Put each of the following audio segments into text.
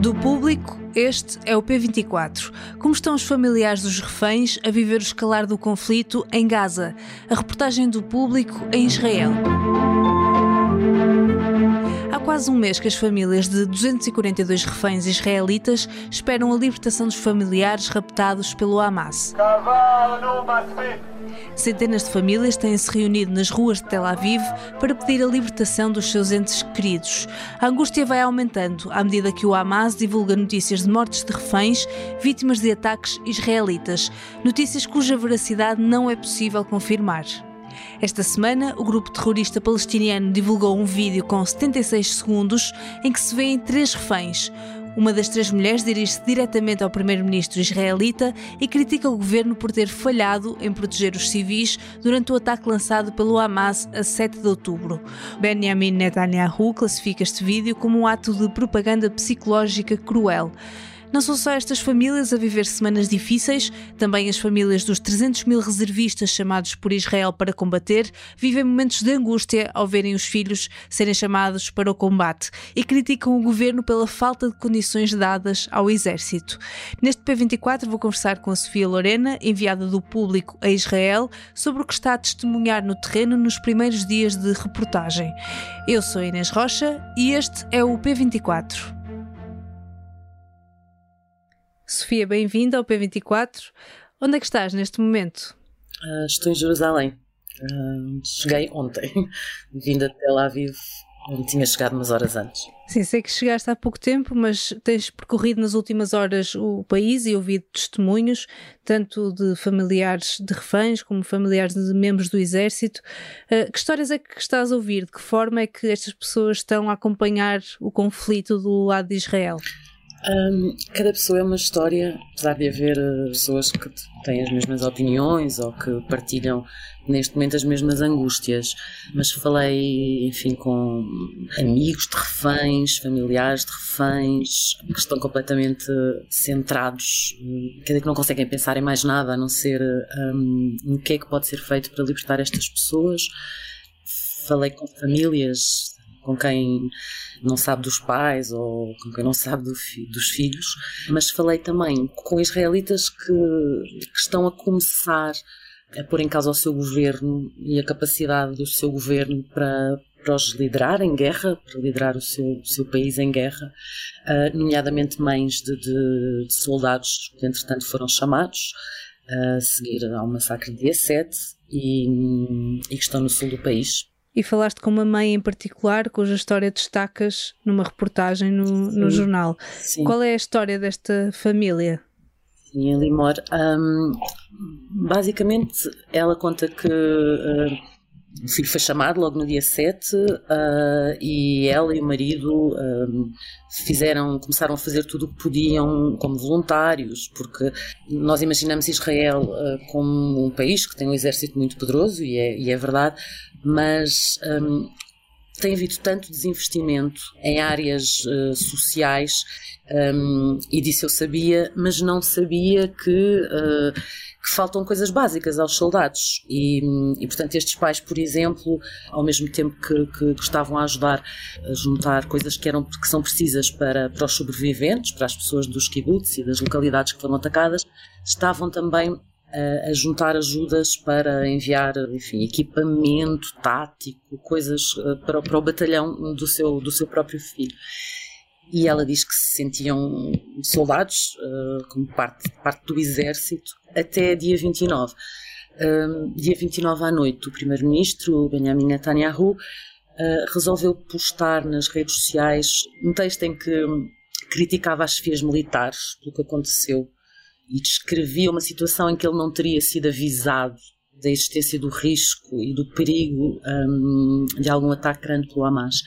Do público, este é o P24. Como estão os familiares dos reféns a viver o escalar do conflito em Gaza? A reportagem do público em Israel quase um mês que as famílias de 242 reféns israelitas esperam a libertação dos familiares raptados pelo Hamas. Centenas de famílias têm-se reunido nas ruas de Tel Aviv para pedir a libertação dos seus entes queridos. A angústia vai aumentando à medida que o Hamas divulga notícias de mortes de reféns vítimas de ataques israelitas, notícias cuja veracidade não é possível confirmar. Esta semana, o grupo terrorista palestiniano divulgou um vídeo com 76 segundos em que se vêem três reféns. Uma das três mulheres dirige-se diretamente ao primeiro-ministro israelita e critica o governo por ter falhado em proteger os civis durante o ataque lançado pelo Hamas a 7 de outubro. Benjamin Netanyahu classifica este vídeo como um ato de propaganda psicológica cruel. Não são só estas famílias a viver semanas difíceis, também as famílias dos 300 mil reservistas chamados por Israel para combater vivem momentos de angústia ao verem os filhos serem chamados para o combate e criticam o governo pela falta de condições dadas ao exército. Neste P24 vou conversar com a Sofia Lorena, enviada do público a Israel, sobre o que está a testemunhar no terreno nos primeiros dias de reportagem. Eu sou Inês Rocha e este é o P24. Sofia, bem-vinda ao P24. Onde é que estás neste momento? Uh, estou em Jerusalém. Uh, cheguei ontem, vinda de Tel Aviv, onde tinha chegado umas horas antes. Sim, sei que chegaste há pouco tempo, mas tens percorrido nas últimas horas o país e ouvido testemunhos, tanto de familiares de reféns como familiares de membros do Exército. Uh, que histórias é que estás a ouvir? De que forma é que estas pessoas estão a acompanhar o conflito do lado de Israel? Um, cada pessoa é uma história, apesar de haver uh, pessoas que têm as mesmas opiniões ou que partilham neste momento as mesmas angústias. Mas falei, enfim, com amigos de reféns, familiares de reféns, que estão completamente centrados, hum, quer dizer, que não conseguem pensar em mais nada a não ser um, no que é que pode ser feito para libertar estas pessoas. Falei com famílias com quem não sabe dos pais ou com quem não sabe do fi dos filhos, mas falei também com israelitas que, que estão a começar a pôr em causa o seu governo e a capacidade do seu governo para, para os liderar em guerra, para liderar o seu, o seu país em guerra, uh, nomeadamente mães de, de, de, soldados que entretanto foram chamados a seguir ao massacre de dia 7 e, e que estão no sul do país e falaste com uma mãe em particular cuja história destacas numa reportagem no, no jornal. Sim. Qual é a história desta família? Sim, Limor. Um, basicamente, ela conta que uh, o filho foi chamado logo no dia 7 uh, e ela e o marido um, fizeram, começaram a fazer tudo o que podiam como voluntários, porque nós imaginamos Israel uh, como um país que tem um exército muito poderoso, e é, e é verdade, mas um, tem havido tanto desinvestimento em áreas uh, sociais um, e disso eu sabia, mas não sabia que, uh, que faltam coisas básicas aos soldados. E, e, portanto, estes pais, por exemplo, ao mesmo tempo que, que, que, estavam a ajudar a juntar coisas que, eram, que são precisas para, para os sobreviventes, para as pessoas dos kibbutz e das localidades que foram atacadas, estavam também a, juntar ajudas para enviar, enfim, equipamento tático, coisas uh, para, para o batalhão do seu, do seu próprio filho. E ela diz que se sentiam soldados, uh, como parte, parte do exército, até dia 29. Uh, dia 29 à noite, o primeiro-ministro, Benjamin Netanyahu, uh, resolveu postar nas redes sociais um texto em que criticava as chefias militares pelo que aconteceu e descrevia uma situação em que ele não teria sido avisado da existência do risco e do perigo um, de algum ataque grande pelo Hamas.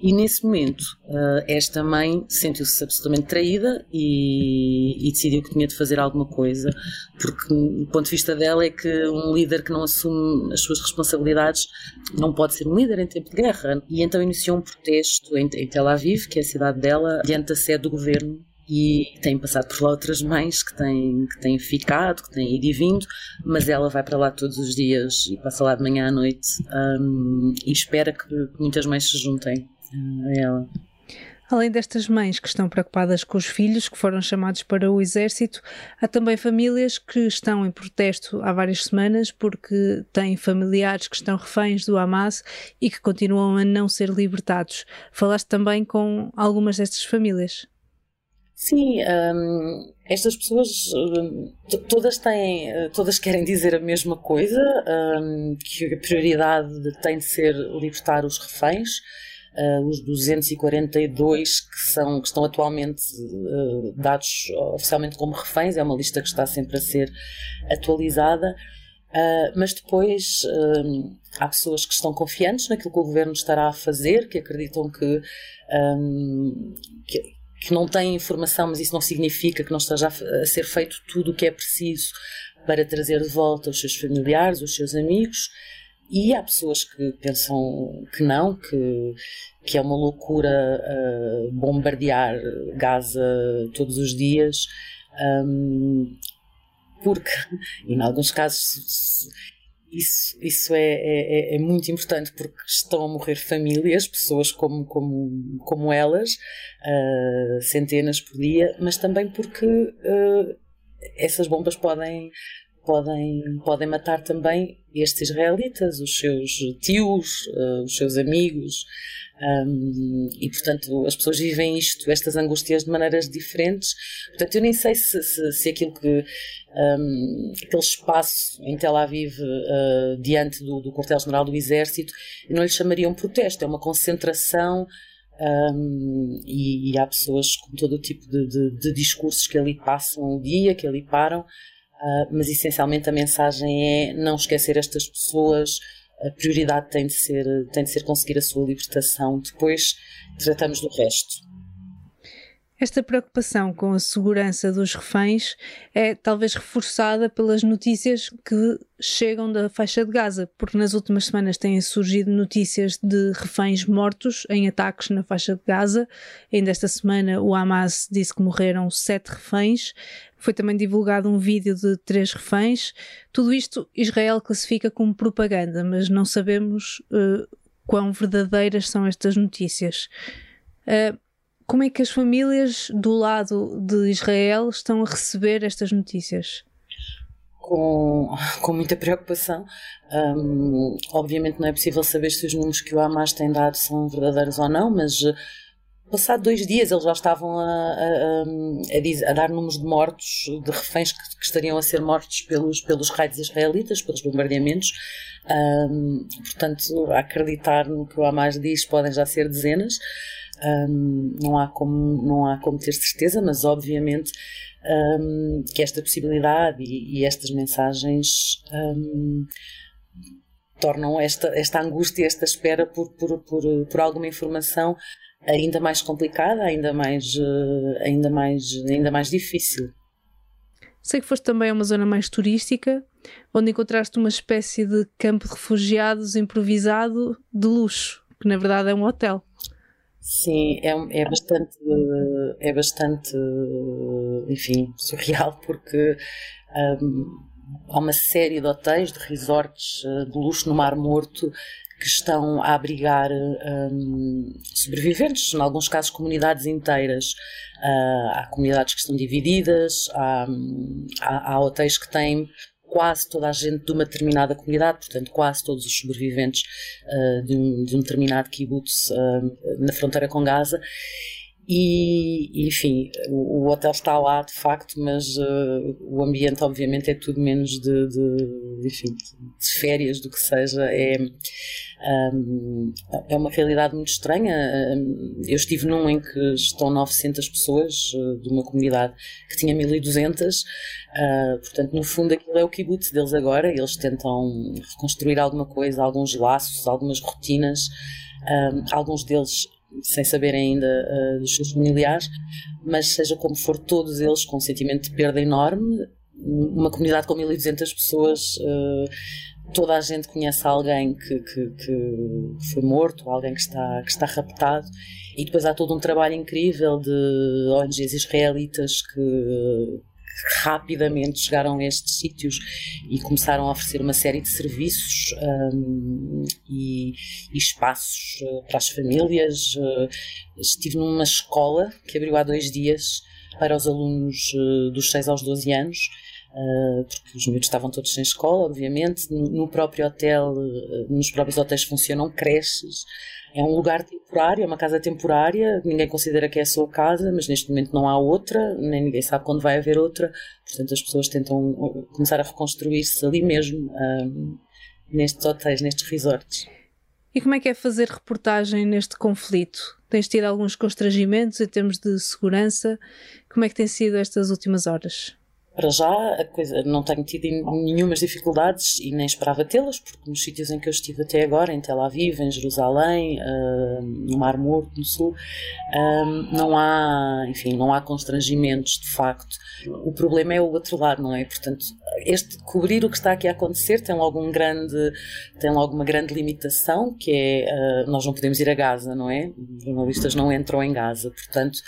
E nesse momento, uh, esta mãe sentiu-se absolutamente traída e, e, decidiu que tinha de fazer alguma coisa, porque o ponto de vista dela é que um líder que não assume as suas responsabilidades não pode ser um líder em tempo de guerra. E então iniciou um protesto em, em Tel Aviv, que é a cidade dela, diante da sede do governo e tem passado por lá outras mães que têm, que têm ficado, que têm ido e vindo, mas ela vai para lá todos os dias e passa lá de manhã à noite um, e espera que muitas mães se juntem uh, a ela. Além destas mães que estão preocupadas com os filhos que foram chamados para o exército, há também famílias que estão em protesto há várias semanas porque têm familiares que estão reféns do Hamas e que continuam a não ser libertados. Falaste também com algumas destas famílias. Sim, um, estas pessoas um, todas têm, todas querem dizer a mesma coisa, um, que a prioridade tem de ser libertar os reféns uh, os 242 que, são, que estão atualmente uh, dados oficialmente como reféns, é uma lista que está sempre a ser atualizada. Uh, mas depois um, há pessoas que estão confiantes naquilo que o governo estará a fazer, que acreditam que, um, que, que, não têm informação, mas isso não significa que não esteja a, ser feito tudo o que é preciso para trazer de volta os seus familiares, os seus amigos. E há pessoas que pensam que não, que, que é uma loucura uh, bombardear Gaza todos os dias, um, porque, em alguns casos, isso, isso é, é, é, é, muito importante porque estão a morrer famílias, pessoas como, como, como elas, uh, centenas por dia, mas também porque uh, essas bombas podem podem, podem matar também estes israelitas, os seus tios, uh, os seus amigos, um, e portanto as pessoas vivem isto, estas angústias de maneiras diferentes. Portanto, eu nem sei se, se, se aquilo que um, aquele espaço em Tel Aviv uh, diante do, do quartel-general do Exército, não lhe chamaria um protesto, é uma concentração. Um, e, e, há pessoas com todo o tipo de, de, de discursos que ali passam o dia, que ali param, Uh, mas essencialmente a mensagem é não esquecer estas pessoas, a prioridade tem de ser, tem de ser conseguir a sua libertação, depois tratamos do resto. Esta preocupação com a segurança dos reféns é talvez reforçada pelas notícias que chegam da faixa de Gaza, porque nas últimas semanas têm surgido notícias de reféns mortos em ataques na faixa de Gaza. Ainda esta semana o Hamas disse que morreram sete reféns. Foi também divulgado um vídeo de três reféns. Tudo isto Israel classifica como propaganda, mas não sabemos uh, quão verdadeiras são estas notícias. Uh, como é que as famílias do lado de Israel estão a receber estas notícias? Com, com muita preocupação. Um, obviamente não é possível saber se os números que o Hamas tem dado são verdadeiros ou não, mas uh, passado dois dias eles já estavam a, a, a, a dar números de mortos, de reféns que, que, estariam a ser mortos pelos, pelos raids israelitas, pelos bombardeamentos. Um, portanto, a acreditar no que o Hamas diz podem já ser dezenas. Um, não, há como, não há como ter certeza, mas obviamente um, que esta possibilidade e, e estas mensagens um, tornam esta, esta angústia, esta espera por, por, por, por alguma informação ainda mais complicada, ainda mais, uh, ainda mais, ainda mais difícil. Sei que foste também a uma zona mais turística, onde encontraste uma espécie de campo de refugiados improvisado de luxo, que na verdade é um hotel. Sim, é, é bastante, é bastante, enfim, surreal porque um, há uma série de hotéis, de resorts eh, de luxo no Mar Morto que estão a abrigar um, sobreviventes, em alguns casos comunidades inteiras. Uh, há comunidades que estão divididas, há, há, há hotéis que têm quase toda a gente de uma determinada comunidade, portanto, quase todos os sobreviventes uh, de, um, de, um, determinado kibbutz uh, na fronteira com Gaza. E, enfim, o, o, hotel está lá de facto, mas uh, o ambiente, obviamente, é tudo menos de, de, enfim, de férias do que seja. É, é uma realidade muito estranha. Eu estive num em que estão 900 pessoas uh, de uma comunidade que tinha 1200, uh, portanto, no fundo, aquilo é o kibbutz deles agora. Eles tentam reconstruir alguma coisa, alguns laços, algumas rotinas. Alguns deles sem saber ainda uh, dos seus familiares, mas seja como for, todos eles com um sentimento de perda enorme. Uma comunidade com 1200 pessoas, uh, toda a gente conhece alguém que, que, que, foi morto, alguém que está, que está raptado, e depois há todo um trabalho incrível de ONGs israelitas que, rapidamente chegaram a estes sítios e começaram a oferecer uma série de serviços um, e, e, espaços uh, para as famílias. Uh, estive numa escola que abriu há dois dias para os alunos uh, dos 6 aos 12 anos. Porque os miúdos estavam todos sem escola, obviamente. No, próprio hotel, nos próprios hotéis funcionam creches, é um lugar temporário, é uma casa temporária, ninguém considera que é a sua casa, mas neste momento não há outra, nem ninguém sabe quando vai haver outra, portanto as pessoas tentam uh, começar a reconstruir-se ali mesmo, nestes hotéis, nestes resorts. E como é que é fazer reportagem neste conflito? Tens tido alguns constrangimentos em termos de segurança? Como é que tem sido estas últimas horas? Para já a coisa não tenho tido nenhumas dificuldades e nem esperava tê-las, porque nos sítios em que eu estive até agora, em Tel Aviv, em Jerusalém, uh, no Mar Morto, no Sul, uh, não há, enfim, não há constrangimentos de facto. O problema é o outro lado, não é? Portanto, este cobrir o que está aqui a acontecer tem logo um grande, tem logo uma grande limitação, que é uh, nós não podemos ir a Gaza, não é? Os jornalistas não entram em Gaza, portanto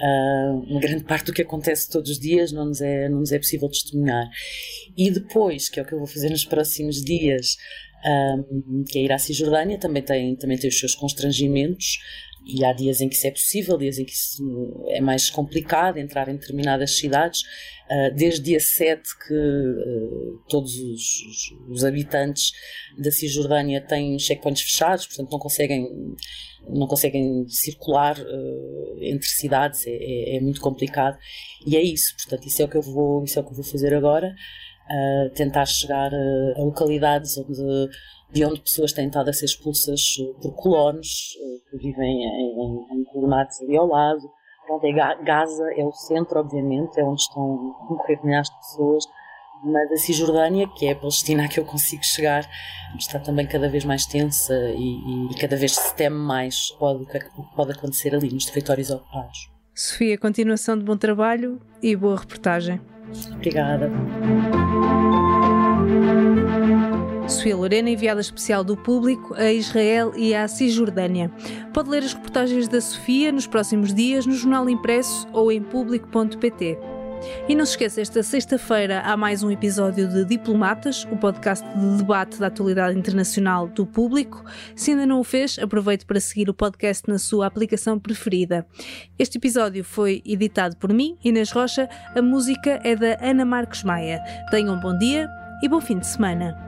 Uh, uma grande parte do que acontece todos os dias não nos, é, não nos é possível testemunhar. E depois, que é o que eu vou fazer nos próximos dias, um, que é ir à Cisjordânia, também tem, também tem os seus constrangimentos. E há dias em que isso é possível, dias em que isso é mais complicado entrar em determinadas cidades. Uh, desde dia 7 que uh, todos os, os, habitantes da Cisjordânia têm checkpoints fechados, portanto não conseguem não conseguem circular uh, entre cidades, é, é, é, muito complicado. E é isso, portanto, isso é o que eu vou, isso é o que eu vou fazer agora, uh, tentar chegar a, a localidades onde, de onde pessoas têm estado a ser expulsas por colonos que vivem em, em, ali ao lado. Pronto, é Gaza é o centro, obviamente, é onde estão a morrer milhares de pessoas mas a Cisjordânia, que é a Palestina a que eu consigo chegar, está também cada vez mais tensa e, e cada vez se teme mais pode, o que pode acontecer ali nos territórios ocupados. Sofia, continuação de bom trabalho e boa reportagem. Obrigada. Sofia Lorena, enviada especial do público a Israel e à Cisjordânia. Pode ler as reportagens da Sofia nos próximos dias no jornal impresso ou em público.pt. E não se esqueça, esta sexta-feira há mais um episódio de Diplomatas, o podcast de debate da atualidade internacional do público. Se ainda não o fez, aproveite para seguir o podcast na sua aplicação preferida. Este episódio foi editado por mim, Inês Rocha. A música é da Ana Marcos Maia. Tenham um bom dia e bom fim de semana.